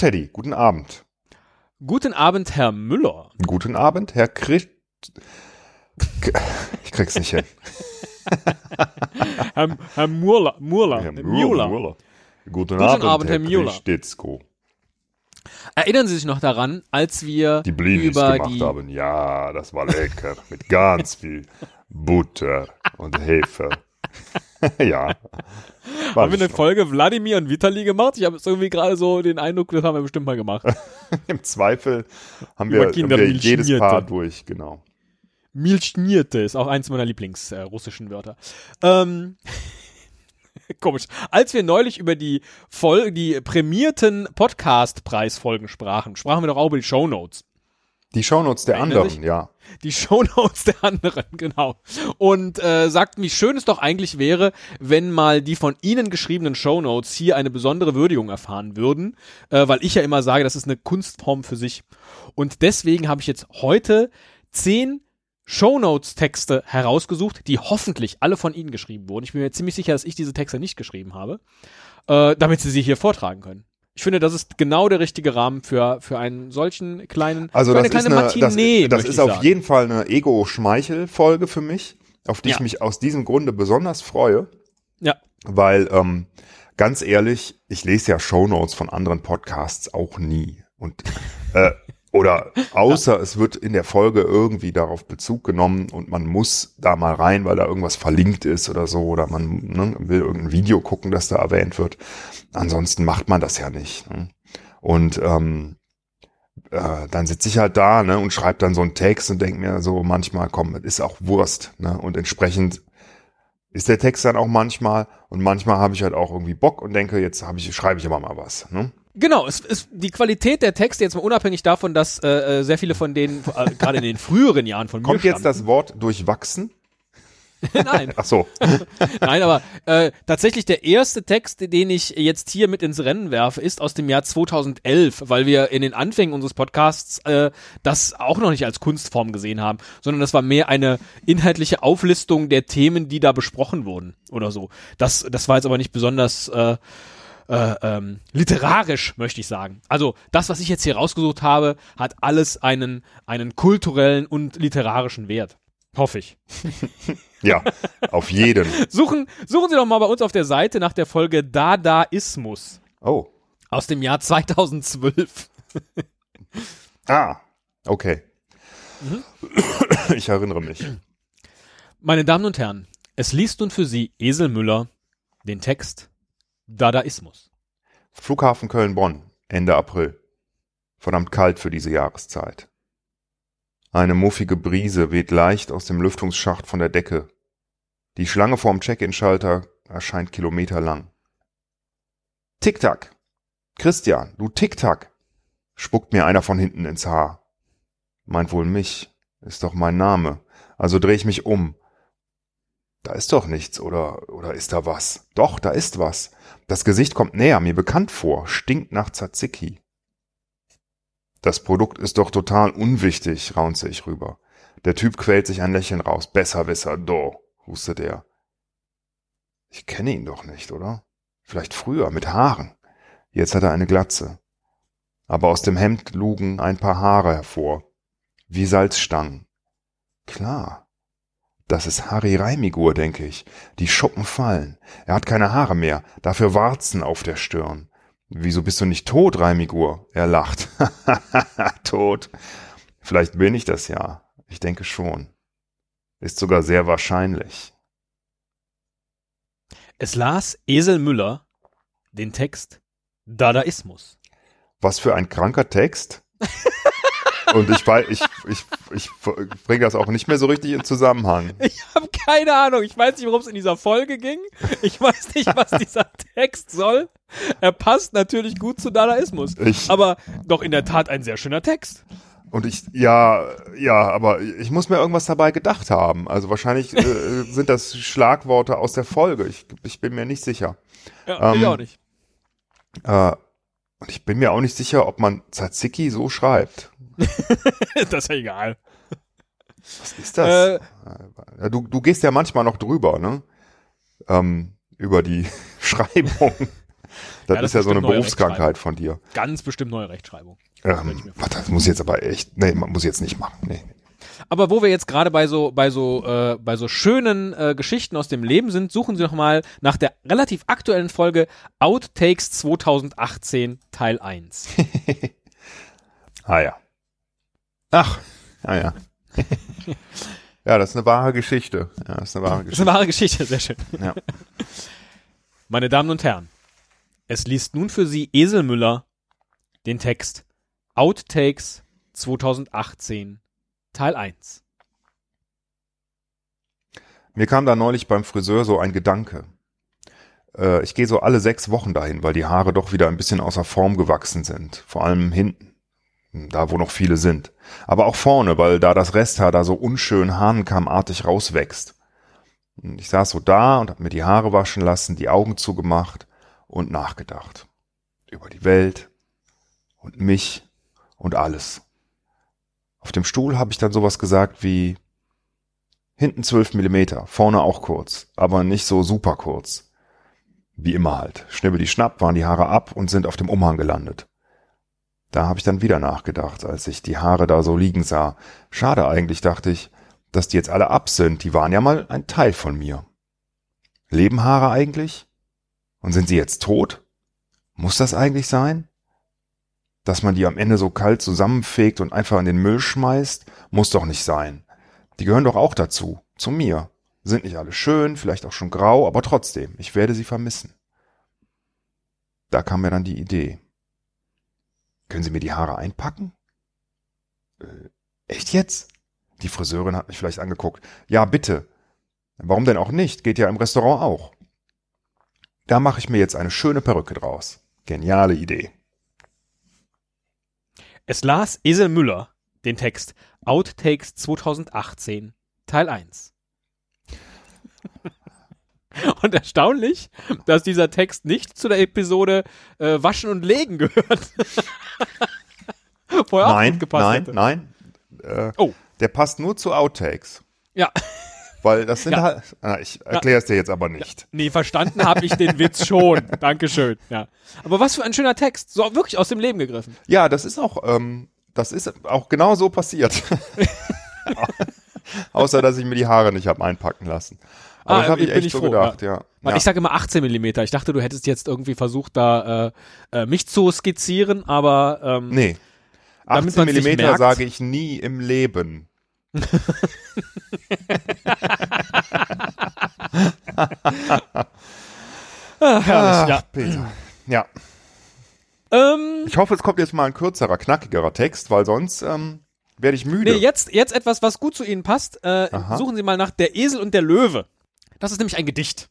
Teddy, guten Abend. Guten Abend, Herr Müller. Guten Abend, Herr Christ. Ich krieg's nicht hin. Herr, Herr Murler. Murler. Herr Müller. Müller. Guten, Guten Abend, Herr Müller. Christitzko. Erinnern Sie sich noch daran, als wir Die Blinis über gemacht die haben. Ja, das war lecker. Mit ganz viel Butter und Hefe. ja. Haben wir eine nicht Folge Wladimir und Vitali gemacht? Ich habe irgendwie gerade so den Eindruck, das haben wir bestimmt mal gemacht. Im Zweifel haben wir, haben wir jedes. Paar durch, genau. Milchnierte ist auch eins meiner Lieblings äh, Wörter. Ähm, komisch. Als wir neulich über die Fol die prämierten Podcast-Preisfolgen sprachen, sprachen wir doch auch über die Shownotes. Die Shownotes der anderen, sich? ja. Die Shownotes der anderen, genau. Und äh, sagt, wie schön es doch eigentlich wäre, wenn mal die von Ihnen geschriebenen Shownotes hier eine besondere Würdigung erfahren würden, äh, weil ich ja immer sage, das ist eine Kunstform für sich. Und deswegen habe ich jetzt heute zehn Shownotes-Texte herausgesucht, die hoffentlich alle von Ihnen geschrieben wurden. Ich bin mir ziemlich sicher, dass ich diese Texte nicht geschrieben habe, äh, damit Sie sie hier vortragen können. Ich finde, das ist genau der richtige Rahmen für, für einen solchen kleinen, Also das eine ist, kleine eine, das, Matinee. das möchte ist ich auf sagen. jeden Fall eine Ego-Schmeichel-Folge für mich, auf die ich Ja. mich aus diesem Grunde besonders freue, Ja. weil ähm, ganz ehrlich, ich lese ja Shownotes von anderen Podcasts auch nie und äh, oder außer es wird in der Folge irgendwie darauf Bezug genommen und man muss da mal rein, weil da irgendwas verlinkt ist oder so oder man ne, will irgendein Video gucken, das da erwähnt wird. Ansonsten macht man das ja nicht. Ne? Und ähm, äh, dann sitze ich halt da ne, und schreibe dann so einen Text und denke mir so manchmal, komm, ist auch Wurst. Ne? Und entsprechend ist der Text dann auch manchmal und manchmal habe ich halt auch irgendwie Bock und denke, jetzt habe ich, schreibe ich aber mal was. Ne? Genau, es ist die Qualität der Texte jetzt mal unabhängig davon, dass äh, äh, sehr viele von denen äh, gerade in den früheren Jahren von Kommt mir jetzt das Wort durchwachsen? Nein, Ach so. nein, aber äh, tatsächlich der erste Text, den ich jetzt hier mit ins Rennen werfe, ist aus dem Jahr 2011, weil wir in den Anfängen unseres Podcasts äh, das auch noch nicht als Kunstform gesehen haben, sondern das war mehr eine inhaltliche Auflistung der Themen, die da besprochen wurden oder so. Das, das war jetzt aber nicht besonders äh, äh, ähm, literarisch, möchte ich sagen. Also das, was ich jetzt hier rausgesucht habe, hat alles einen, einen kulturellen und literarischen Wert. Hoffe ich. Ja, auf jeden. Suchen, suchen Sie doch mal bei uns auf der Seite nach der Folge Dadaismus Oh. aus dem Jahr 2012. Ah, okay. Mhm. Ich erinnere mich. Meine Damen und Herren, es liest nun für Sie Esel Müller den Text Dadaismus. Flughafen Köln-Bonn, Ende April. Verdammt kalt für diese Jahreszeit. Eine muffige Brise weht leicht aus dem Lüftungsschacht von der Decke. Die Schlange vorm Check-in-Schalter erscheint kilometerlang. Tick-Tack! Christian, du Tick-Tack! spuckt mir einer von hinten ins Haar. Meint wohl mich, ist doch mein Name. Also dreh ich mich um. Da ist doch nichts, oder, oder ist da was? Doch, da ist was. Das Gesicht kommt näher, mir bekannt vor, stinkt nach Tzatziki. Das Produkt ist doch total unwichtig, raunze ich rüber. Der Typ quält sich ein Lächeln raus. Besserwisser, do, hustet er. Ich kenne ihn doch nicht, oder? Vielleicht früher, mit Haaren. Jetzt hat er eine Glatze. Aber aus dem Hemd lugen ein paar Haare hervor. Wie Salzstangen. Klar. Das ist Harry Reimigur, denke ich. Die Schuppen fallen. Er hat keine Haare mehr, dafür Warzen auf der Stirn. Wieso bist du nicht tot, Reimigur? Er lacht. tot. Vielleicht bin ich das ja. Ich denke schon. Ist sogar sehr wahrscheinlich. Es las Esel Müller den Text Dadaismus. Was für ein kranker Text. Und ich ich, ich, ich bringe das auch nicht mehr so richtig in Zusammenhang. Ich habe keine Ahnung. Ich weiß nicht, worum es in dieser Folge ging. Ich weiß nicht, was dieser Text soll. Er passt natürlich gut zu Dadaismus. Ich- aber doch in der Tat ein sehr schöner Text. Und ich, ja, ja, aber ich muss mir irgendwas dabei gedacht haben. Also wahrscheinlich äh, sind das Schlagworte aus der Folge. Ich, ich bin mir nicht sicher. Ja, ich Ähm, auch nicht. Äh, und ich bin mir auch nicht sicher, ob man Tzatziki so schreibt. das ist ja egal. Was ist das? Äh, du, du gehst ja manchmal noch drüber, ne? Ähm, über die Schreibung. Das Ja, das ist ja so eine Berufskrankheit von dir. Ganz bestimmt neue Rechtschreibung. Ähm, warte, das muss ich jetzt aber echt, nee, man muss ich jetzt nicht machen. Nee. Aber wo wir jetzt gerade bei so bei so äh, bei so schönen äh, Geschichten aus dem Leben sind, suchen Sie noch mal nach der relativ aktuellen Folge Outtakes 2018 Teil 1. Ah ja. Ach, ah ja. ja, das ist eine wahre Geschichte. Ja, das ist eine wahre Das ist Geschichte. eine wahre Geschichte, sehr schön. Ja. Meine Damen und Herren, es liest nun für Sie Esel Müller den Text Outtakes 2018 Teil 1. Mir kam da neulich beim Friseur so ein Gedanke. Äh, ich gehe so alle sechs Wochen dahin, weil die Haare doch wieder ein bisschen außer Form gewachsen sind. Vor allem hinten. Da, wo noch viele sind. Aber auch vorne, weil da das Resthaar da so unschön hahnenkammartig rauswächst. Ich saß so da und hab mir die Haare waschen lassen, die Augen zugemacht und nachgedacht. Über die Welt und mich und alles. Auf dem Stuhl habe ich dann sowas gesagt wie, Hinten 12 Millimeter, vorne auch kurz, aber nicht so super kurz. Wie immer halt. Schnibbel die Schnapp waren die Haare ab und sind auf dem Umhang gelandet. Da habe ich dann wieder nachgedacht, als ich die Haare da so liegen sah. Schade eigentlich, dachte ich, dass die jetzt alle ab sind. Die waren ja mal ein Teil von mir. Leben Haare eigentlich? Und sind sie jetzt tot? Muss das eigentlich sein? Dass man die am Ende so kalt zusammenfegt und einfach in den Müll schmeißt, muss doch nicht sein. Die gehören doch auch dazu, zu mir. Sind nicht alle schön, vielleicht auch schon grau, aber trotzdem, ich werde sie vermissen. Da kam mir dann die Idee. Können Sie mir die Haare einpacken? Äh, echt jetzt? Die Friseurin hat mich vielleicht angeguckt. Ja, bitte. Warum denn auch nicht? Geht ja im Restaurant auch. Da mache ich mir jetzt eine schöne Perücke draus. Geniale Idee. Es las Esel Müller den Text Outtakes 2018 Teil 1. Und erstaunlich, dass dieser Text nicht zu der Episode äh, Waschen und Legen gehört. Vorher auch nein, gepasst nein, hätte. nein. Äh, Oh. Der passt nur zu Outtakes. Ja. Weil das sind Ja. halt. Ah, ich erkläre es dir jetzt aber nicht. Nee, verstanden habe ich den Witz schon. Dankeschön. Ja. Aber was für ein schöner Text. So wirklich aus dem Leben gegriffen. Ja, das ist auch, ähm, das ist auch genau so passiert. Außer, dass ich mir die Haare nicht hab einpacken lassen. Aber Ah, das habe ich bin echt ich so froh, gedacht, ja. Ja. Ich sage immer 18 Millimeter. Ich dachte, du hättest jetzt irgendwie versucht, da äh, äh, mich zu skizzieren, aber ähm, nee. damit 18 man's nicht Millimeter sage ich nie im Leben. Herrlich, ja. Peter. Ja. Ähm, Ich hoffe, es kommt jetzt mal ein kürzerer, knackigerer Text, weil sonst ähm, werde ich müde. nee, jetzt, jetzt etwas, was gut zu Ihnen passt. Äh, suchen Sie mal nach Der Esel und der Löwe. Das ist nämlich ein Gedicht.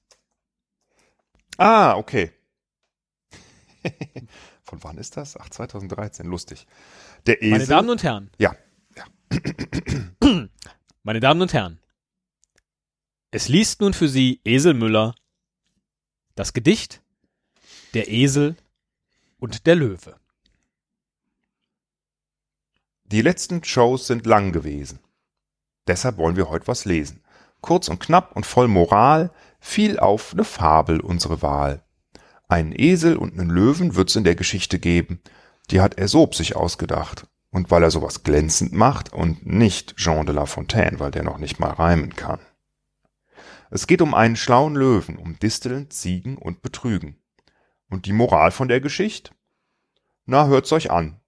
Ah, okay. Von wann ist das? Ach, 2013, lustig. Der Esel. Meine Damen und Herren. ja, Meine Damen und Herren. Es liest nun für Sie Esel Müller das Gedicht Der Esel und der Löwe. die letzten Shows sind lang gewesen. Deshalb wollen wir heute was lesen. Kurz und knapp und voll Moral, viel auf ne Fabel unsere Wahl. Einen Esel und einen Löwen wird's in der Geschichte geben. Die hat Aesop sich ausgedacht. Und weil er sowas glänzend macht und nicht Jean de La Fontaine, weil der noch nicht mal reimen kann. Es geht um einen schlauen Löwen, um Disteln, Ziegen und Betrügen. Und die Moral von der Geschichte? Na, hört's euch an,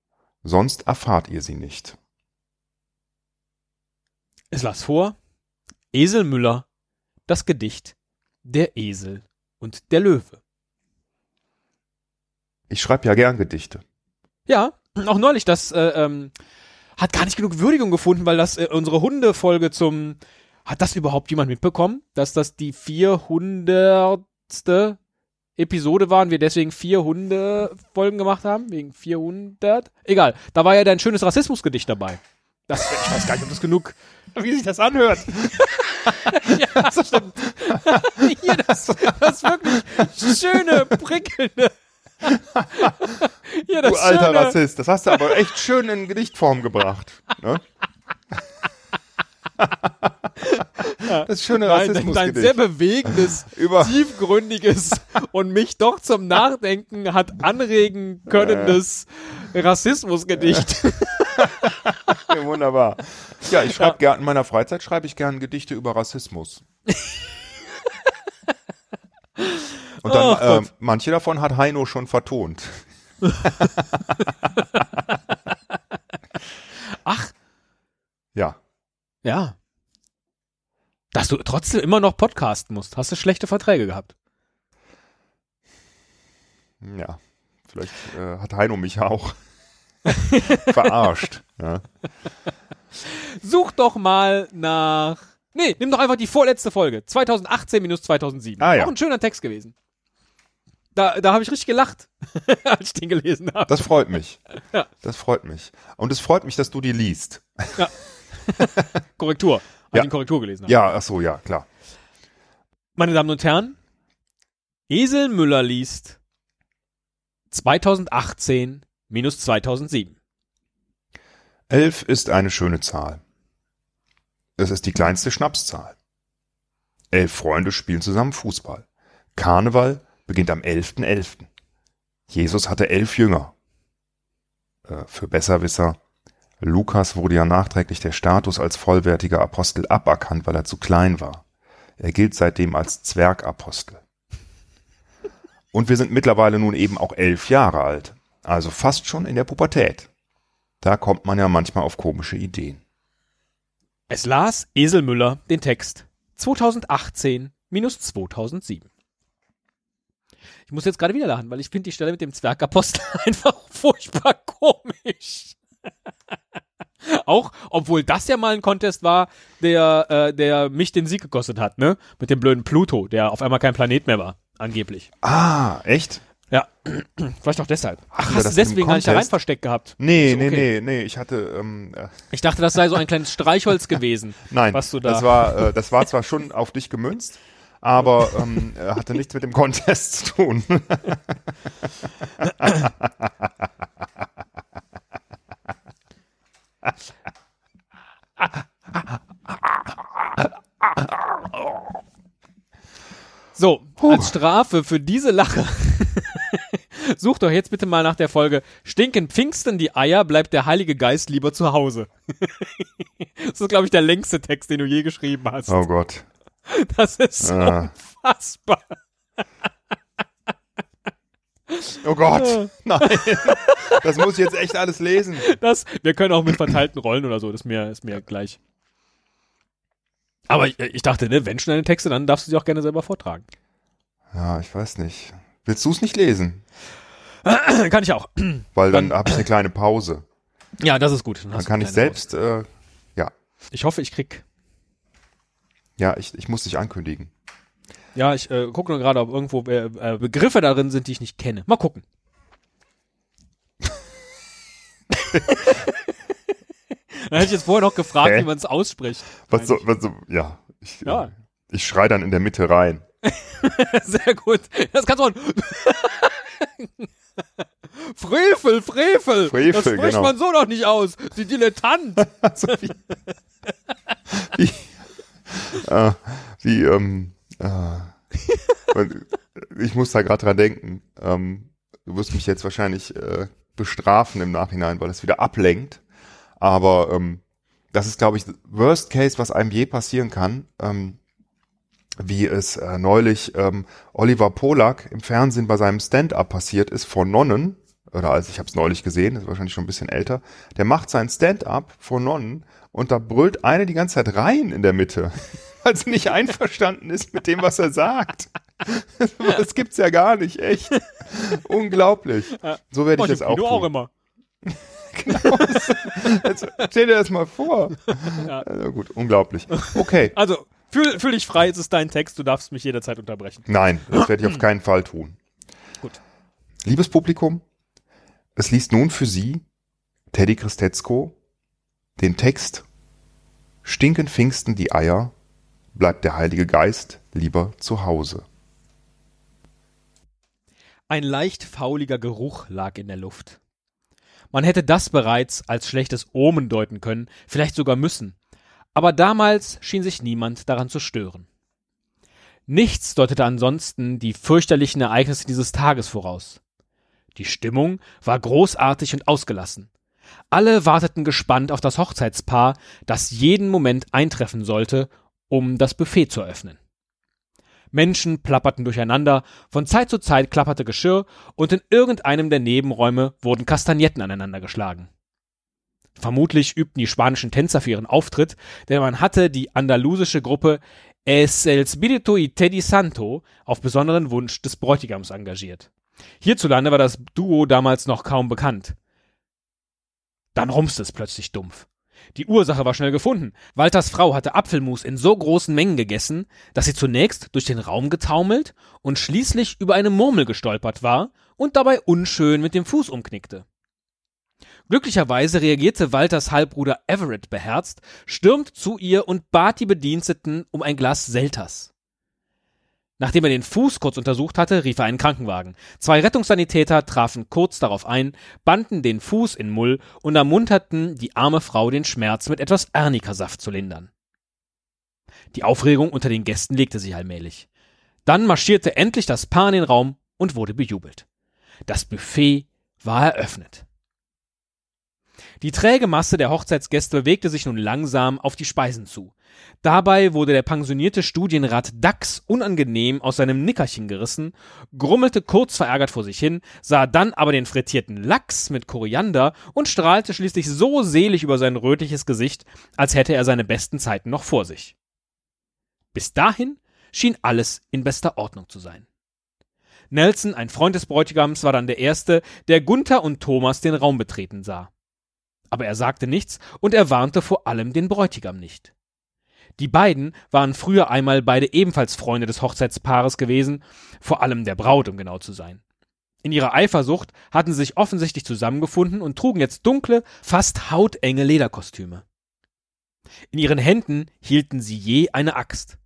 sonst erfahrt ihr sie nicht. Es las vor Esel Müller das Gedicht Der Esel und der Löwe. Ich schreibe ja gern Gedichte. Ja, auch neulich, das äh, ähm, hat gar nicht genug Würdigung gefunden, weil das äh, unsere Hundefolge zum hat das überhaupt jemand mitbekommen, dass das die 400. Episode waren, wir deswegen vier Hunde-Folgen gemacht haben, wegen 400. Egal, da war ja dein schönes Rassismusgedicht dabei. Das, ich weiß gar nicht, ob das genug, wie sich das anhört. ja, das stimmt. Hier, das, das wirklich schöne, prickelnde. Das Du alter schöne, Rassist, das hast du aber echt schön in Gedichtform gebracht. Ne? Das schöne Nein, dein, Rassismus. dein sehr bewegendes, tiefgründiges und mich doch zum Nachdenken hat anregen könnendes Rassismusgedicht. Ja, wunderbar. Ja, ich schreibe gern in meiner Freizeit schreibe ich gern Gedichte über Rassismus. Und dann, Ach äh, manche davon hat Heino schon vertont. Ach, Ja. ja. Dass du trotzdem immer noch podcasten musst. Hast du schlechte Verträge gehabt? Ja. Vielleicht äh, hat Heino mich auch verarscht. Ja. Such doch mal nach. Nee, nimm doch einfach die vorletzte Folge. 2018 minus 2007. Ah, ja. Auch ein schöner Text gewesen. Da, da habe ich richtig gelacht, als ich den gelesen habe. Das freut mich. Ja. Das freut mich. Und es freut mich, dass du die liest. Korrektur. Als Ja. Korrektur gelesen habe. Ja, ach so, ja, klar. Meine Damen und Herren, Esel Müller liest 2018 minus 2007. Elf ist eine schöne Zahl. Es ist die kleinste Schnapszahl. Elf Freunde spielen zusammen Fußball. Karneval beginnt am 11.11. Jesus hatte elf Jünger. Äh, für Besserwisser. Lukas wurde ja nachträglich der Status als vollwertiger Apostel aberkannt, weil er zu klein war. Er gilt seitdem als Zwergapostel. Und wir sind mittlerweile nun eben auch elf Jahre alt, also fast schon in der Pubertät. Da kommt man ja manchmal auf komische Ideen. Es las Esel Müller den Text 2018 minus 2007. Ich muss jetzt gerade wieder lachen, weil ich finde die Stelle mit dem Zwergapostel einfach furchtbar komisch. Auch, obwohl das ja mal ein Contest war, der, äh, der mich den Sieg gekostet hat, ne? Mit dem blöden Pluto, der auf einmal kein Planet mehr war, angeblich. Ah, echt? Ja, vielleicht auch deshalb. Ach, hast du deswegen gar nicht da rein versteckt gehabt? Nee, nee, okay. nee, nee, ich hatte, ähm, äh, Ich dachte, das sei so ein kleines Streichholz gewesen. nein, Was du da- das war, äh, das war zwar schon auf dich gemünzt, aber ähm, äh, hatte nichts mit dem Contest zu tun. So, als Strafe für diese Lache. Such doch jetzt bitte mal nach der Folge Stinken Pfingsten die Eier, bleibt der Heilige Geist lieber zu Hause. das ist, glaube ich, der längste Text, den du je geschrieben hast. Oh Gott. Das ist so Ah. unfassbar. Oh Gott. Nein. Das muss ich jetzt echt alles lesen. Das, wir können auch mit verteilten Rollen oder so, das ist mir, ist mir gleich. Aber ich, ich dachte, ne, wenn schon deine Texte, dann darfst du sie auch gerne selber vortragen. Ja, ich weiß nicht. Willst du es nicht lesen? kann ich auch. Weil dann habe ich eine kleine Pause. Ja, das ist gut. Dann kann ich selbst, äh, ja, Ich hoffe, ich krieg. Ja, ich, ich muss dich ankündigen. Ja, ich äh, gucke nur gerade, ob irgendwo äh, äh, Begriffe darin sind, die ich nicht kenne. Mal gucken. Dann hätte ich jetzt vorher noch gefragt, Hä? wie man es ausspricht. Was so, was so, ja. Ich, Ja. äh, ich schrei dann in der Mitte rein. Sehr gut. Das kannst du. Frevel, Frevel. Frevel, das spricht genau. man so noch nicht aus. Sie Dilettant. Also wie, wie, äh, wie ähm, äh, ich muss da gerade dran denken. Ähm, du wirst mich jetzt wahrscheinlich äh, bestrafen im Nachhinein, weil es wieder ablenkt. Aber ähm, das ist, glaube ich, Worst Case, was einem je passieren kann. Ähm, wie es äh, neulich ähm, Oliver Polak im Fernsehen bei seinem Stand-up passiert ist vor Nonnen, oder also ich habe es neulich gesehen, ist wahrscheinlich schon ein bisschen älter, der macht sein Stand-up vor Nonnen und da brüllt eine die ganze Zeit rein in der Mitte, weil sie nicht einverstanden ist mit dem, was er sagt. Das gibt's ja gar nicht, echt. Unglaublich. So werde ich das auch du auch immer. Jetzt stell dir das mal vor. Ja. Also gut, unglaublich. Okay. Also, fühl, fühl dich frei, es ist dein Text, du darfst mich jederzeit unterbrechen. Nein, das werde ich auf keinen Fall tun. Gut. Liebes Publikum, es liest nun für Sie Teddy Christetzko den Text Stinken Pfingsten die Eier, bleibt der Heilige Geist lieber zu Hause. Ein leicht fauliger Geruch lag in der Luft. Man hätte das bereits als schlechtes Omen deuten können, vielleicht sogar müssen. Aber damals schien sich niemand daran zu stören. Nichts deutete ansonsten die fürchterlichen Ereignisse dieses Tages voraus. Die Stimmung war großartig und ausgelassen. Alle warteten gespannt auf das Hochzeitspaar, das jeden Moment eintreffen sollte, um das Buffet zu öffnen. Menschen plapperten durcheinander, von Zeit zu Zeit klapperte Geschirr und in irgendeinem der Nebenräume wurden Kastagnetten aneinander geschlagen. Vermutlich übten die spanischen Tänzer für ihren Auftritt, denn man hatte die andalusische Gruppe Es el Spirito y Teddy Santo auf besonderen Wunsch des Bräutigams engagiert. Hierzulande war das Duo damals noch kaum bekannt. Dann rumste es plötzlich dumpf. Die Ursache war schnell gefunden. Walters Frau hatte Apfelmus in so großen Mengen gegessen, dass sie zunächst durch den Raum getaumelt und schließlich über eine Murmel gestolpert war und dabei unschön mit dem Fuß umknickte. Glücklicherweise reagierte Walters Halbbruder Everett beherzt, stürmte zu ihr und bat die Bediensteten um ein Glas Selters. Nachdem er den Fuß kurz untersucht hatte, rief er einen Krankenwagen. Zwei Rettungssanitäter trafen kurz darauf ein, banden den Fuß in Mull und ermunterten die arme Frau, den Schmerz mit etwas Ernikasaft zu lindern. Die Aufregung unter den Gästen legte sich allmählich. Dann marschierte endlich das Paar in den Raum und wurde bejubelt. Das Buffet war eröffnet. Die träge Masse der Hochzeitsgäste bewegte sich nun langsam auf die Speisen zu. Dabei wurde der pensionierte Studienrat Dax unangenehm aus seinem Nickerchen gerissen, grummelte kurz verärgert vor sich hin, sah dann aber den frittierten Lachs mit Koriander und strahlte schließlich so selig über sein rötliches Gesicht, als hätte er seine besten Zeiten noch vor sich. Bis dahin schien alles in bester Ordnung zu sein. Nelson, ein Freund des Bräutigams, war dann der Erste, der Gunther und Thomas den Raum betreten sah aber er sagte nichts und er warnte vor allem den Bräutigam nicht. Die beiden waren früher einmal beide ebenfalls Freunde des Hochzeitspaares gewesen, vor allem der Braut, um genau zu sein. In ihrer Eifersucht hatten sie sich offensichtlich zusammengefunden und trugen jetzt dunkle, fast hautenge Lederkostüme. In ihren Händen hielten sie je eine Axt.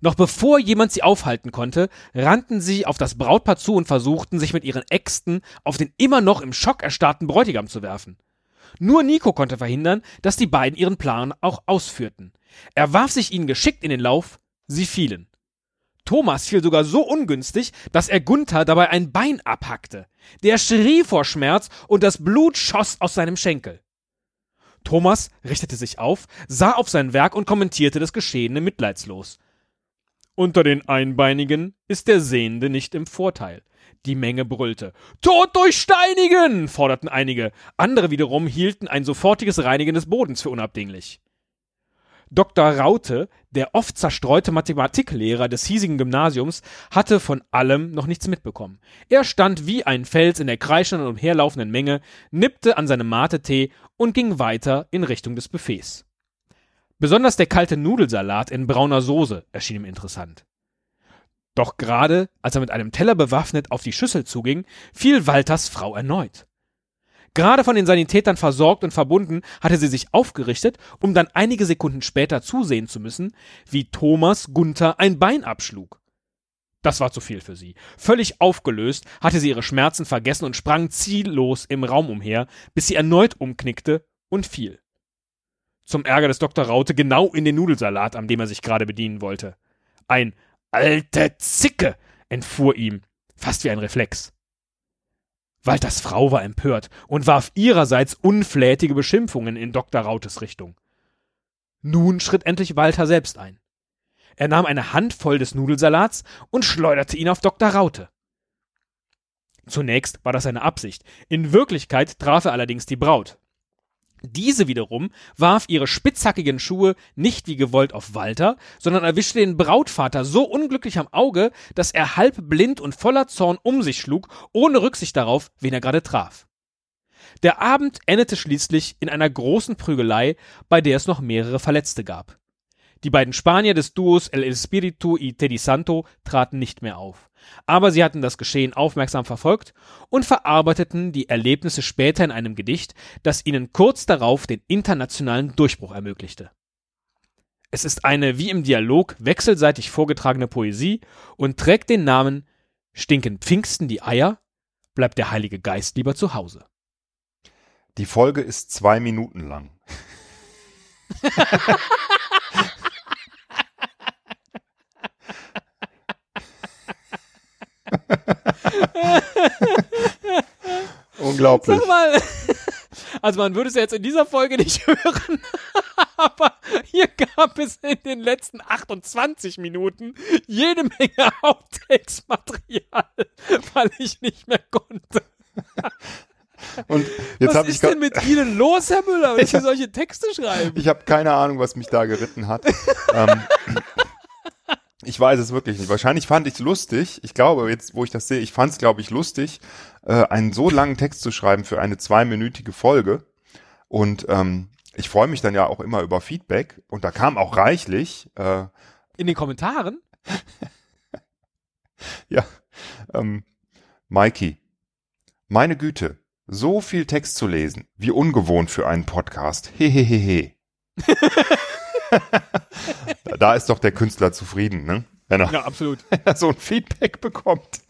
Noch bevor jemand sie aufhalten konnte, rannten sie auf das Brautpaar zu und versuchten, sich mit ihren Äxten auf den immer noch im Schock erstarrten Bräutigam zu werfen. Nur Nico konnte verhindern, dass die beiden ihren Plan auch ausführten. Er warf sich ihnen geschickt in den Lauf, sie fielen. Thomas fiel sogar so ungünstig, dass er Gunther dabei ein Bein abhackte. Der schrie vor Schmerz und das Blut schoss aus seinem Schenkel. Thomas richtete sich auf, sah auf sein Werk und kommentierte das Geschehene mitleidslos. Unter den Einbeinigen ist der Sehende nicht im Vorteil. Die Menge brüllte. Tod durch Steinigen! forderten einige. Andere wiederum hielten ein sofortiges Reinigen des Bodens für unabdinglich. Dr. Raute, der oft zerstreute Mathematiklehrer des hiesigen Gymnasiums, hatte von allem noch nichts mitbekommen. Er stand wie ein Fels in der kreischenden und umherlaufenden Menge, nippte an seinem Mate-Tee und ging weiter in Richtung des Buffets. Besonders der kalte Nudelsalat in brauner Soße erschien ihm interessant. Doch gerade, als er mit einem Teller bewaffnet auf die Schüssel zuging, fiel Walters Frau erneut. Gerade von den Sanitätern versorgt und verbunden, hatte sie sich aufgerichtet, um dann einige Sekunden später zusehen zu müssen, wie Thomas Gunther ein Bein abschlug. Das war zu viel für sie. Völlig aufgelöst hatte sie ihre Schmerzen vergessen und sprang ziellos im Raum umher, bis sie erneut umknickte und fiel. Zum Ärger des Dr. Raute genau in den Nudelsalat, an dem er sich gerade bedienen wollte. Ein Alte Zicke! entfuhr ihm, fast wie ein Reflex. Walters Frau war empört und warf ihrerseits unflätige Beschimpfungen in Dr. Rautes Richtung. Nun schritt endlich Walter selbst ein. Er nahm eine Handvoll des Nudelsalats und schleuderte ihn auf Dr. Raute. Zunächst war das seine Absicht. In Wirklichkeit traf er allerdings die Braut. Diese wiederum warf ihre spitzhackigen Schuhe nicht wie gewollt auf Walter, sondern erwischte den Brautvater so unglücklich am Auge, dass er halb blind und voller Zorn um sich schlug, ohne Rücksicht darauf, wen er gerade traf. Der Abend endete schließlich in einer großen Prügelei, bei der es noch mehrere Verletzte gab. Die beiden Spanier des Duos El Espíritu y Teddy Santo traten nicht mehr auf. Aber sie hatten das Geschehen aufmerksam verfolgt und verarbeiteten die Erlebnisse später in einem Gedicht, das ihnen kurz darauf den internationalen Durchbruch ermöglichte. Es ist eine wie im Dialog wechselseitig vorgetragene Poesie und trägt den Namen Stinken Pfingsten die Eier, bleibt der Heilige Geist lieber zu Hause. Die Folge ist zwei Minuten lang. Unglaublich. Sag mal, also man würde es jetzt in dieser Folge nicht hören, aber hier gab es in den letzten 28 Minuten jede Menge Outtakes-Material, weil ich nicht mehr konnte. Und jetzt was ist denn mit Ihnen los, Herr Müller, wenn Sie solche Texte schreiben? Ich habe keine Ahnung, was mich da geritten hat. ähm, ich weiß es wirklich nicht. Wahrscheinlich fand ich es lustig. Ich glaube, jetzt, wo ich das sehe, ich fand es, glaube ich, lustig, äh, einen so langen Text zu schreiben für eine zweiminütige Folge. Und ähm, ich freue mich dann ja auch immer über Feedback. Und da kam auch reichlich. Äh, In den Kommentaren? ja, ähm, Mikey, meine Güte, so viel Text zu lesen, wie ungewohnt für einen Podcast. Hehehehe. da ist doch der Künstler zufrieden, ne? Wenn er, Ja, absolut. wenn er so ein Feedback bekommt.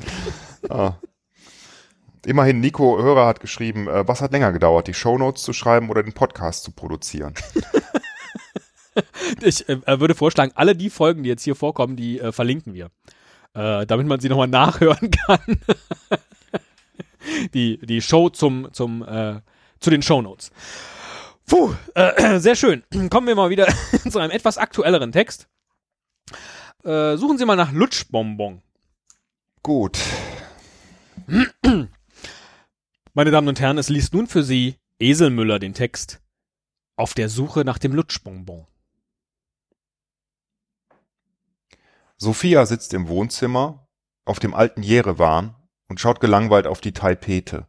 Ah. Immerhin, Nico Hörer hat geschrieben, äh, was hat länger gedauert, die Shownotes zu schreiben oder den Podcast zu produzieren? Ich äh, würde vorschlagen, alle die Folgen, die jetzt hier vorkommen, die äh, verlinken wir. Äh, damit man sie nochmal nachhören kann. die, die Show zum, zum, äh, zu den Shownotes. Puh, äh, sehr schön. Kommen wir mal wieder zu einem etwas aktuelleren Text. Äh, suchen Sie mal nach Lutschbonbon. Gut. Meine Damen und Herren, es liest nun für Sie Eselmüller den Text Auf der Suche nach dem Lutschbonbon. Sophia sitzt im Wohnzimmer auf dem alten Jerewan und schaut gelangweilt auf die Taipete.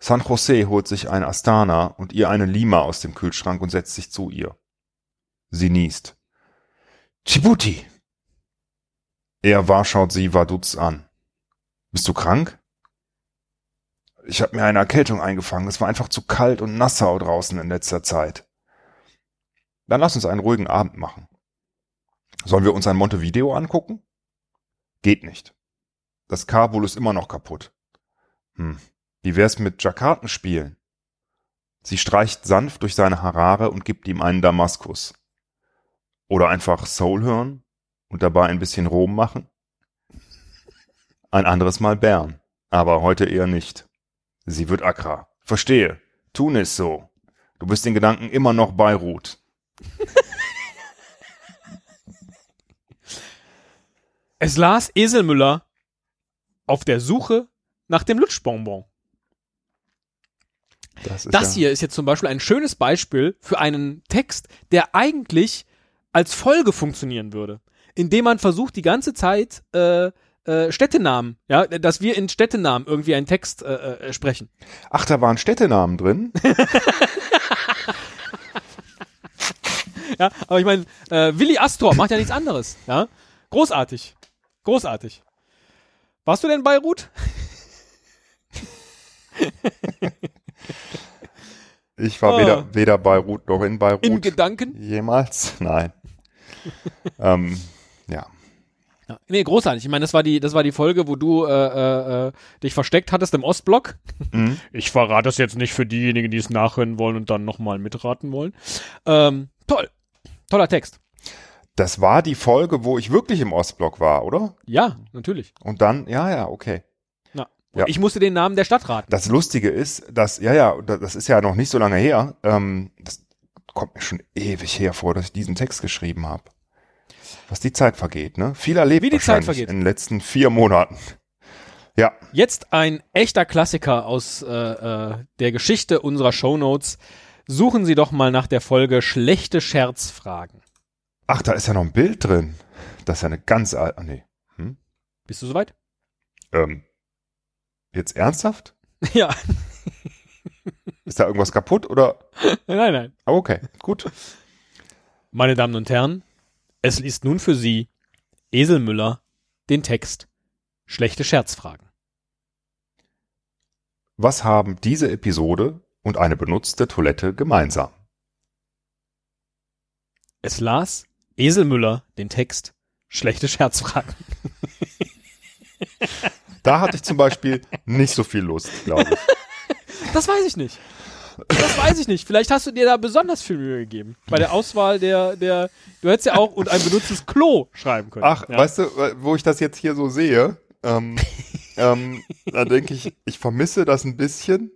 San Jose holt sich ein Astana und ihr eine Lima aus dem Kühlschrank und setzt sich zu ihr. Sie niest. Djibouti! Er wahr schaut sie Vaduz an. Bist du krank? Ich habe mir eine Erkältung eingefangen. Es war einfach zu kalt und Nassau draußen in letzter Zeit. Dann lass uns einen ruhigen Abend machen. Sollen wir uns ein Montevideo angucken? Geht nicht. Das Kabul ist immer noch kaputt. Hm. Wie wär's mit Jakarten spielen? Sie streicht sanft durch seine Harare und gibt ihm einen Damaskus. Oder einfach Soul hören und dabei ein bisschen Rom machen? Ein anderes Mal Bern, aber heute eher nicht. Sie wird Accra. Verstehe. Tunis so. Du bist in Gedanken immer noch Beirut. Es las Eselmüller auf der Suche nach dem Lutschbonbon. Das, Das ja, hier ist jetzt zum Beispiel ein schönes Beispiel für einen Text, der eigentlich als Folge funktionieren würde, indem man versucht, die ganze Zeit äh, äh, Städtenamen, ja, dass wir in Städtenamen irgendwie einen Text äh, äh, sprechen. Ach, da waren Städtenamen drin. Ja, aber ich meine, äh, Willi Astor macht ja nichts anderes. Ja, großartig, großartig. Warst du denn bei Ruth? Ich war Ah. weder, weder Beirut noch in Beirut. In Gedanken? Jemals? Nein. ähm, ja. Ja, nee, großartig. Ich meine, das war die, das war die Folge, wo du äh, äh, äh, dich versteckt hattest im Ostblock. Mhm. Ich verrate das jetzt nicht für diejenigen, die es nachhören wollen und dann nochmal mitraten wollen. Ähm, toll. Toller Text. Das war die Folge, wo ich wirklich im Ostblock war, oder? Ja, natürlich. Und dann, ja, ja, okay. Ja. Ich musste den Namen der Stadt raten. Das Lustige ist, dass, ja, ja, da- das ist ja noch nicht so lange her. Ähm, das kommt mir schon ewig her vor, dass ich diesen Text geschrieben habe. Was die Zeit vergeht, ne? Viel erlebt Wie die Zeit vergeht. in den letzten vier Monaten. Ja, Jetzt ein echter Klassiker aus äh, äh, der Geschichte unserer Shownotes. Suchen Sie doch mal nach der Folge Schlechte Scherzfragen. ach, da ist ja noch ein Bild drin. Das ist ja eine ganz alte, nee. Bist du soweit? Ähm, jetzt ernsthaft? ja. Ist da irgendwas kaputt oder? Nein, nein. Ah, Okay, gut. Meine Damen und Herren, es liest nun für Sie Eselmüller den Text Schlechte Scherzfragen. Was haben diese Episode und eine benutzte Toilette gemeinsam? Es las Eselmüller den Text Schlechte Scherzfragen. Da hatte ich zum Beispiel nicht so viel Lust, glaube ich. Das weiß ich nicht. Das weiß ich nicht. Vielleicht hast du dir da besonders viel Mühe gegeben. Bei der Auswahl der, der, du hättest ja auch und ein benutztes Klo schreiben können. Ach, ja. weißt du, wo ich das jetzt hier so sehe, ähm, ähm, da denke ich, ich vermisse das ein bisschen,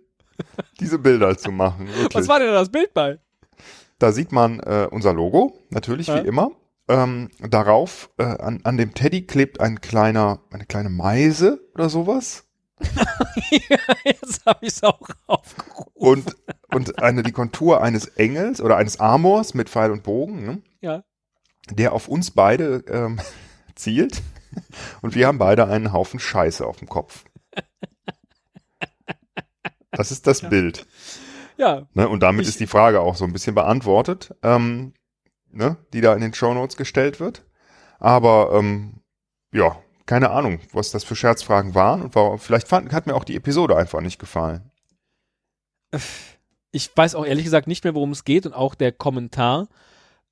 diese Bilder zu machen. Wirklich. Was war denn das Bild bei? Da sieht man äh, unser Logo, natürlich Ja. wie immer. Ähm, darauf, äh, an, an dem Teddy klebt ein kleiner, eine kleine Meise oder sowas. Jetzt habe ich es auch aufgerufen. Und, und eine, die Kontur eines Engels oder eines Amors mit Pfeil und Bogen, ne? Ja. der auf uns beide ähm, zielt. Und wir haben beide einen Haufen Scheiße auf dem Kopf. Das ist das Bild. Ja, Ne? Und damit ist die Frage auch so ein bisschen beantwortet, ähm, ne? die da in den Shownotes gestellt wird. Aber ähm, ja, keine Ahnung, was das für Scherzfragen waren. Und war, vielleicht fand, hat mir auch die Episode einfach nicht gefallen. ich weiß auch ehrlich gesagt nicht mehr, worum es geht und auch der Kommentar,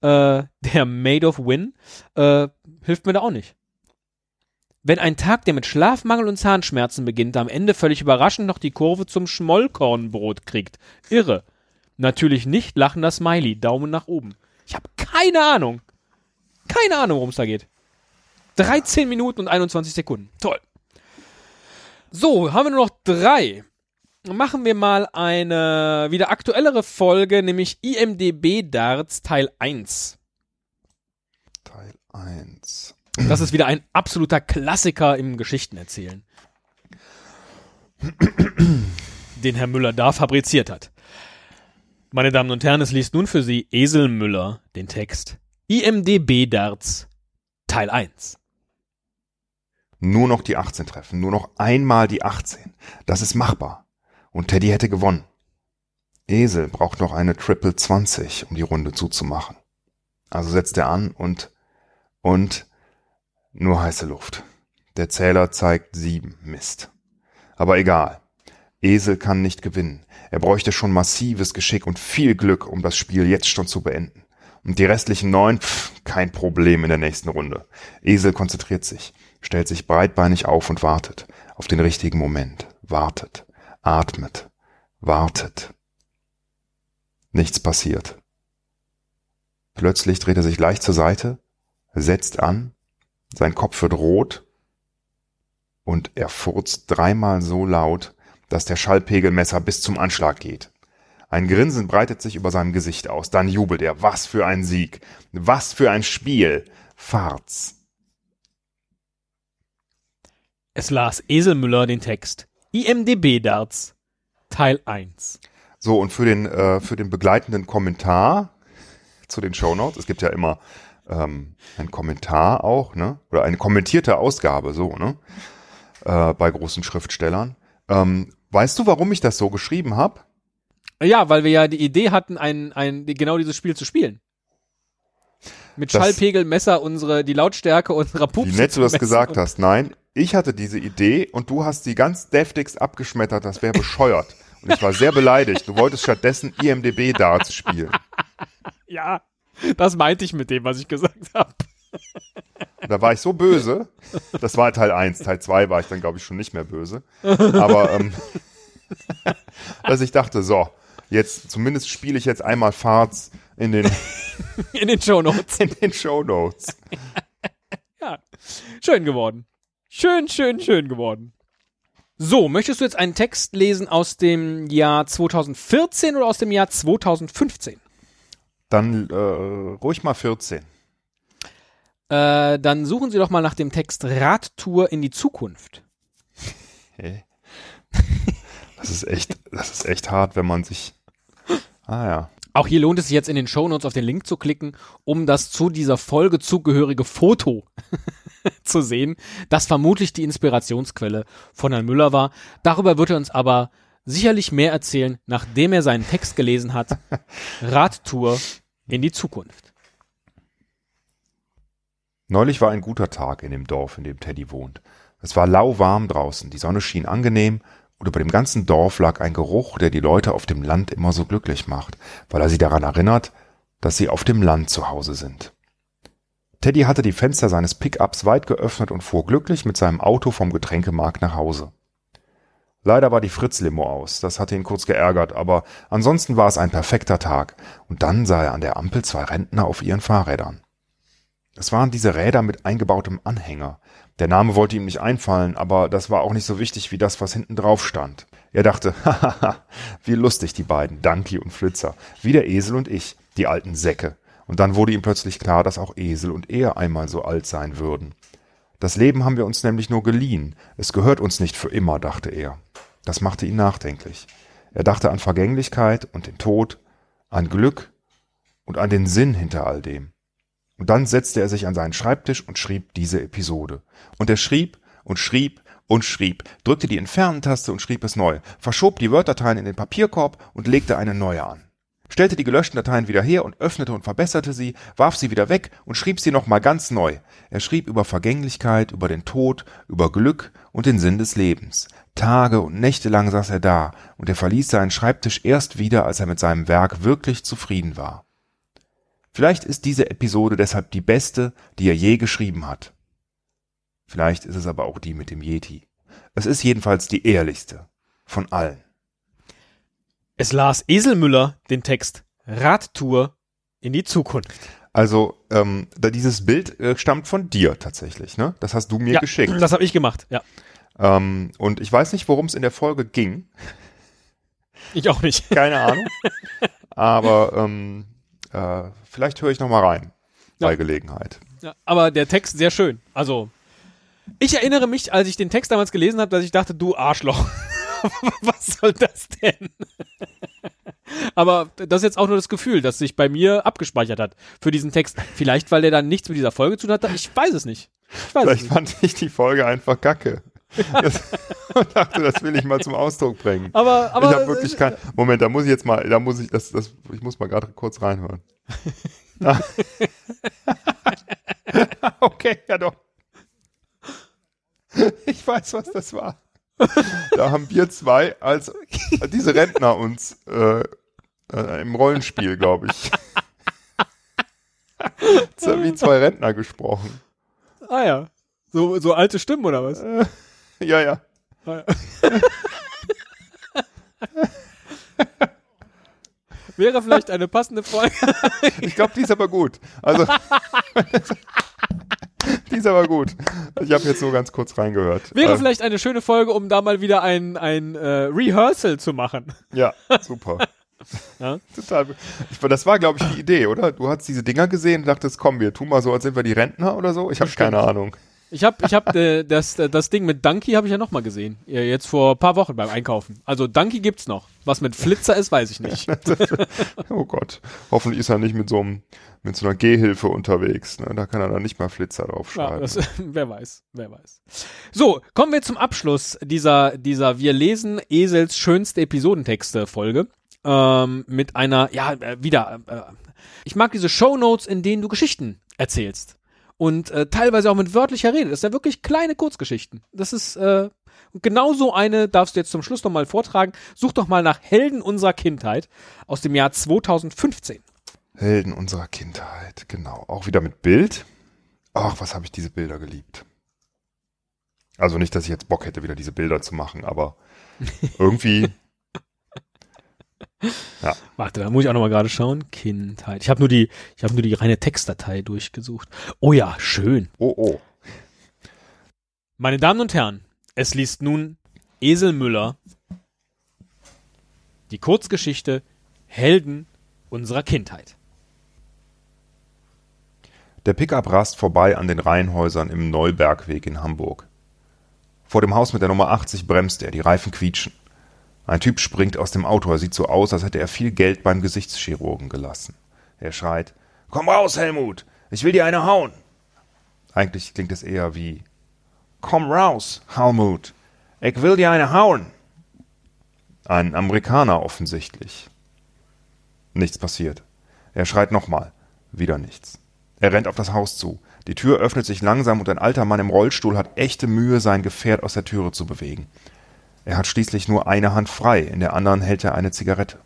äh, der Made of Win, äh, hilft mir da auch nicht. Wenn ein Tag, der mit Schlafmangel und Zahnschmerzen beginnt, am Ende völlig überraschend noch die Kurve zum Schmollkornbrot kriegt. Irre. Natürlich nicht lachender Smiley, Daumen nach oben. Ich habe keine Ahnung. Keine Ahnung, worum es da geht. 13 Minuten und 21 Sekunden. Toll. So, haben wir nur noch drei machen wir mal eine wieder aktuellere Folge, nämlich IMDB Darts Teil 1. Teil 1. Das ist wieder ein absoluter Klassiker im Geschichtenerzählen. Den Herr Müller da fabriziert hat. Meine Damen und Herren, es liest nun für Sie Esel Müller den Text. IMDB Darts Teil 1. Nur noch die 18 treffen, nur noch einmal die 18. Das ist machbar. Und Teddy hätte gewonnen. Esel braucht noch eine Triple 20, um die Runde zuzumachen. Also setzt er an und, und nur heiße Luft. Der Zähler zeigt sieben. Mist. Aber egal. Esel kann nicht gewinnen. Er bräuchte schon massives Geschick und viel Glück, um das Spiel jetzt schon zu beenden. Und die restlichen neun, pff, kein Problem in der nächsten Runde. Esel konzentriert sich, stellt sich breitbeinig auf und wartet auf den richtigen Moment. Wartet, atmet, wartet. Nichts passiert. Plötzlich dreht er sich leicht zur Seite, setzt an, sein Kopf wird rot und er furzt dreimal so laut, dass der Schallpegelmesser bis zum Anschlag geht. Ein Grinsen breitet sich über seinem Gesicht aus, dann jubelt er. Was für ein Sieg! Was für ein Spiel! Farz! Es las Esel Müller den Text. IMDB Darts Teil 1. So, und für den, äh, für den begleitenden Kommentar zu den Shownotes, es gibt ja immer ähm, einen Kommentar auch, ne? Oder eine kommentierte Ausgabe, so, ne? Äh, bei großen Schriftstellern. Ähm, weißt du, warum ich das so geschrieben habe? Ja, weil wir ja die Idee hatten, ein, ein, genau dieses Spiel zu spielen. Mit Das- Schallpegelmesser unsere, die Lautstärke unserer Pups. Wie nett du das gesagt hast. Nein, ich hatte diese Idee und du hast sie ganz deftigst abgeschmettert, das wäre bescheuert. Und ich war sehr beleidigt. Du wolltest stattdessen IMDB Darts spielen. Ja, das meinte ich mit dem, was ich gesagt habe. Da war ich so böse. Das war Teil 1. Teil 2 war ich dann, glaube ich, schon nicht mehr böse. Aber, ähm, dass ich dachte, so, jetzt, zumindest spiele ich jetzt einmal Farts in den, In den Shownotes. in den Shownotes. Ja, schön geworden. Schön, schön, schön geworden. So, möchtest du jetzt einen Text lesen aus dem Jahr 2014 oder aus dem Jahr 2015? Dann äh, ruhig mal 14. Äh, dann suchen Sie doch mal nach dem Text Radtour in die Zukunft. Hey. Das ist echt, das ist echt hart, wenn man sich. Ah ja. Auch hier lohnt es sich jetzt in den Shownotes auf den Link zu klicken, um das zu dieser Folge zugehörige Foto zu sehen, das vermutlich die Inspirationsquelle von Herrn Müller war. Darüber wird er uns aber sicherlich mehr erzählen, nachdem er seinen Text gelesen hat. Radtour in die Zukunft. Neulich war ein guter Tag in dem Dorf, in dem Teddy wohnt. Es war lauwarm draußen, die Sonne schien angenehm und über dem ganzen Dorf lag ein Geruch, der die Leute auf dem Land immer so glücklich macht, weil er sie daran erinnert, dass sie auf dem Land zu Hause sind. Teddy hatte die Fenster seines Pickups weit geöffnet und fuhr glücklich mit seinem Auto vom Getränkemarkt nach Hause. Leider war die Fritz-Limo aus, das hatte ihn kurz geärgert, aber ansonsten war es ein perfekter Tag, und dann sah er an der Ampel zwei Rentner auf ihren Fahrrädern. Es waren diese Räder mit eingebautem Anhänger. Der Name wollte ihm nicht einfallen, aber das war auch nicht so wichtig wie das, was hinten drauf stand. Er dachte, hahaha, wie lustig die beiden, Danky und Flitzer, wie der Esel und ich, die alten Säcke. Und dann wurde ihm plötzlich klar, dass auch Esel und er einmal so alt sein würden. Das Leben haben wir uns nämlich nur geliehen, es gehört uns nicht für immer, dachte er. Das machte ihn nachdenklich. Er dachte an Vergänglichkeit und den Tod, an Glück und an den Sinn hinter all dem. Und dann setzte er sich an seinen Schreibtisch und schrieb diese Episode. Und er schrieb und schrieb und schrieb, drückte die Entfernen-Taste und schrieb es neu, verschob die Word-Dateien in den Papierkorb und legte eine neue an. Stellte die gelöschten Dateien wieder her und öffnete und verbesserte sie, warf sie wieder weg und schrieb sie nochmal ganz neu. Er schrieb über Vergänglichkeit, über den Tod, über Glück und den Sinn des Lebens. Tage und Nächte lang saß er da, und er verließ seinen Schreibtisch erst wieder, als er mit seinem Werk wirklich zufrieden war. Vielleicht ist diese Episode deshalb die beste, die er je geschrieben hat. Vielleicht ist es aber auch die mit dem Yeti. Es ist jedenfalls die ehrlichste von allen. Es las Eselmüller den Text Radtour in die Zukunft. Also ähm, da dieses Bild äh, stammt von dir tatsächlich, ne? Das hast du mir ja, geschickt. Das habe ich gemacht, ja. Ähm, und ich weiß nicht, worum es in der Folge ging. Ich auch nicht. Keine Ahnung. Aber ähm, äh, vielleicht höre ich noch mal rein Ja. bei Gelegenheit. Ja, aber der Text sehr schön. Also, ich erinnere mich, als ich den Text damals gelesen habe, dass ich dachte, du Arschloch. Was soll das denn? aber das ist jetzt auch nur das Gefühl, das sich bei mir abgespeichert hat für diesen Text. Vielleicht, weil der dann nichts mit dieser Folge zu tun hat. Ich weiß es nicht. Vielleicht fand ich die Folge einfach kacke. Das, und dachte, das will ich mal zum Ausdruck bringen. Aber, aber ich habe wirklich kein. Moment, da muss ich jetzt mal, da muss ich, das, das, ich muss mal gerade kurz reinhören. Okay, ja doch. Ich weiß, was das war. Da haben wir zwei als diese Rentner uns äh, äh, im Rollenspiel, glaube ich, wie zwei Rentner gesprochen. ah ja, so, so alte Stimmen oder was? Ja, ja. Wäre vielleicht eine passende Folge. Ich glaube, die ist aber gut. Also, die ist aber gut. Ich habe jetzt nur ganz kurz reingehört. Wäre Äh, vielleicht eine schöne Folge, um da mal wieder ein, ein äh, Rehearsal zu machen. Ja, super. Ja. Total. Ich, das war, glaube ich, die Idee, oder? Du hast diese Dinger gesehen und dachtest, komm, wir tun mal so, als sind wir die Rentner oder so. Ich habe keine Ahnung. Ich habe ich hab, äh, das, äh, das Ding mit Donkey habe ich ja noch mal gesehen. Ja, Jetzt vor ein paar Wochen beim Einkaufen. Also Donkey gibt's noch. Was mit Flitzer ist, weiß ich nicht. Oh Gott. Hoffentlich ist er nicht mit so einem, mit so einer Gehhilfe unterwegs. Ne? Da kann er dann nicht mal Flitzer Ja, draufschreiben. das, wer weiß, wer weiß. So, kommen wir zum Abschluss dieser, dieser Wir lesen Esels schönste Episodentexte Folge. Ähm, mit einer, ja, äh, wieder, äh, ich mag diese Shownotes, in denen du Geschichten erzählst. Und äh, teilweise auch mit wörtlicher Rede. Das sind ja wirklich kleine Kurzgeschichten. Das ist, äh, genau so eine darfst du jetzt zum Schluss noch mal vortragen. Such doch mal nach Helden unserer Kindheit aus dem Jahr 2015. Helden unserer Kindheit, genau. Auch wieder mit Bild. Ach, was habe ich diese Bilder geliebt. Also nicht, dass ich jetzt Bock hätte, wieder diese Bilder zu machen, aber irgendwie. Warte, da muss ich auch noch mal gerade schauen. Kindheit. Ich habe nur die, ich habe nur die reine Textdatei durchgesucht. Oh ja, schön. Oh, oh. Meine Damen und Herren, es liest nun Esel Müller die Kurzgeschichte Helden unserer Kindheit. Der Pickup rast vorbei an den Reihenhäusern im Neubergweg in Hamburg. Vor dem Haus mit der Nummer 80 bremst er, die Reifen quietschen. Ein Typ springt aus dem Auto, er sieht so aus, als hätte er viel Geld beim Gesichtschirurgen gelassen. Er schreit, Komm raus, Helmut, ich will dir eine hauen. Eigentlich klingt es eher wie, Komm raus, Helmut, ich will dir eine hauen. Ein Amerikaner offensichtlich. Nichts passiert. Er schreit nochmal. Wieder nichts. Er rennt auf das Haus zu. Die Tür öffnet sich langsam und ein alter Mann im Rollstuhl hat echte Mühe, sein Gefährt aus der Türe zu bewegen. Er hat schließlich nur eine Hand frei, in der anderen hält er eine Zigarette.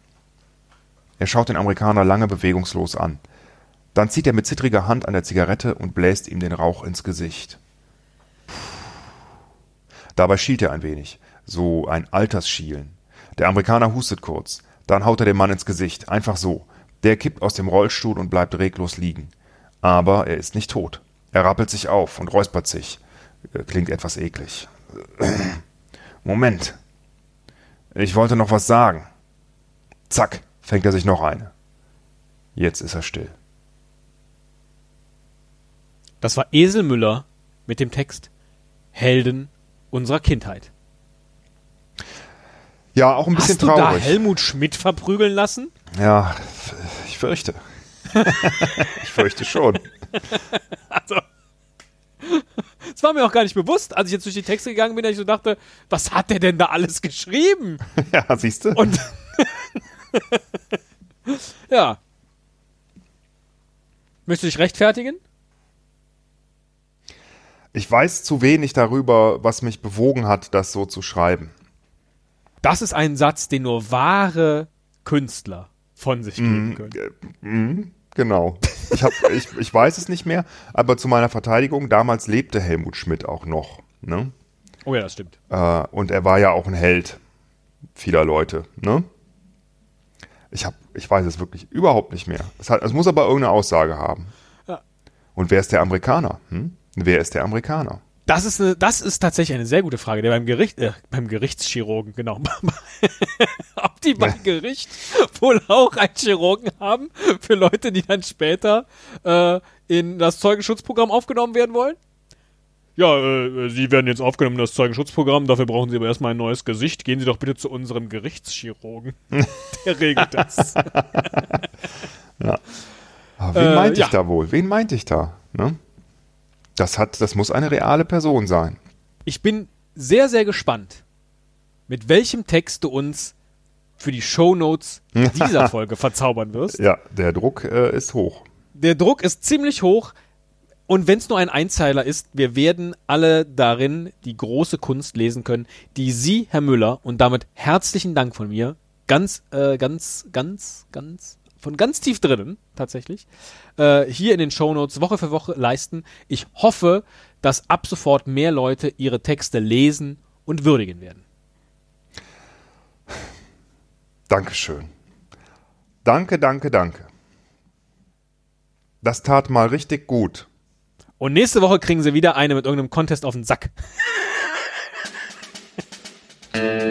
Er schaut den Amerikaner lange bewegungslos an. Dann zieht er mit zittriger Hand an der Zigarette und bläst ihm den Rauch ins Gesicht. Dabei schielt er ein wenig, so ein Altersschielen. Der Amerikaner hustet kurz, dann haut er dem Mann ins Gesicht, einfach so. Der kippt aus dem Rollstuhl und bleibt reglos liegen. Aber er ist nicht tot. Er rappelt sich auf und räuspert sich. Äh, Klingt etwas eklig. Moment. Ich wollte noch was sagen. Zack, fängt er sich noch eine. Jetzt ist er still. Das war Esel Müller mit dem Text Helden unserer Kindheit. Ja, auch ein bisschen Hast du da traurig. Helmut Schmidt verprügeln lassen? ja, ich fürchte. ich fürchte schon. Also, das war mir auch gar nicht bewusst, als ich jetzt durch die Texte gegangen bin, dass ich so dachte, was hat der denn da alles geschrieben? Ja, siehst du? Und ja. Möchtest du dich rechtfertigen? Ich weiß zu wenig darüber, was mich bewogen hat, das so zu schreiben. Das ist ein Satz, den nur wahre Künstler von sich geben können. Genau. Ich, hab, ich, ich weiß es nicht mehr, aber zu meiner Verteidigung, damals lebte Helmut Schmidt auch noch. Ne? Oh ja, das stimmt. Äh, und er war ja auch ein Held vieler Leute. Ne? Ich, hab, ich weiß es wirklich überhaupt nicht mehr. Es, hat, es muss aber irgendeine Aussage haben. Ja. Und wer ist der Amerikaner? Hm? Wer ist der Amerikaner? Das ist, eine, das ist tatsächlich eine sehr gute Frage. Der beim Gericht, äh, beim Gerichtschirurgen, genau. Ob die beim Gericht wohl auch einen Chirurgen haben für Leute, die dann später äh, in das Zeugenschutzprogramm aufgenommen werden wollen? Ja, äh, Sie werden jetzt aufgenommen in das Zeugenschutzprogramm. Dafür brauchen Sie aber erstmal ein neues Gesicht. Gehen Sie doch bitte zu unserem Gerichtschirurgen. Der regelt das. Aber wen Äh, meinte ja. ich da wohl? Wen meinte ich da? Ne? Das, hat, das muss eine reale Person sein. Ich bin sehr, sehr gespannt, mit welchem Text du uns für die Shownotes dieser Folge verzaubern wirst. Ja, der Druck äh, ist hoch. Der Druck ist ziemlich hoch. Und wenn es nur ein Einzeiler ist, wir werden alle darin die große Kunst lesen können, die Sie, Herr Müller, und damit herzlichen Dank von mir, ganz, äh, ganz, ganz, ganz, von ganz tief drinnen tatsächlich, äh, hier in den Shownotes Woche für Woche leisten. Ich hoffe, dass ab sofort mehr Leute ihre Texte lesen und würdigen werden. Dankeschön. Danke, danke, danke. Das tat mal richtig gut. Und nächste Woche kriegen sie wieder eine mit irgendeinem Contest auf den Sack.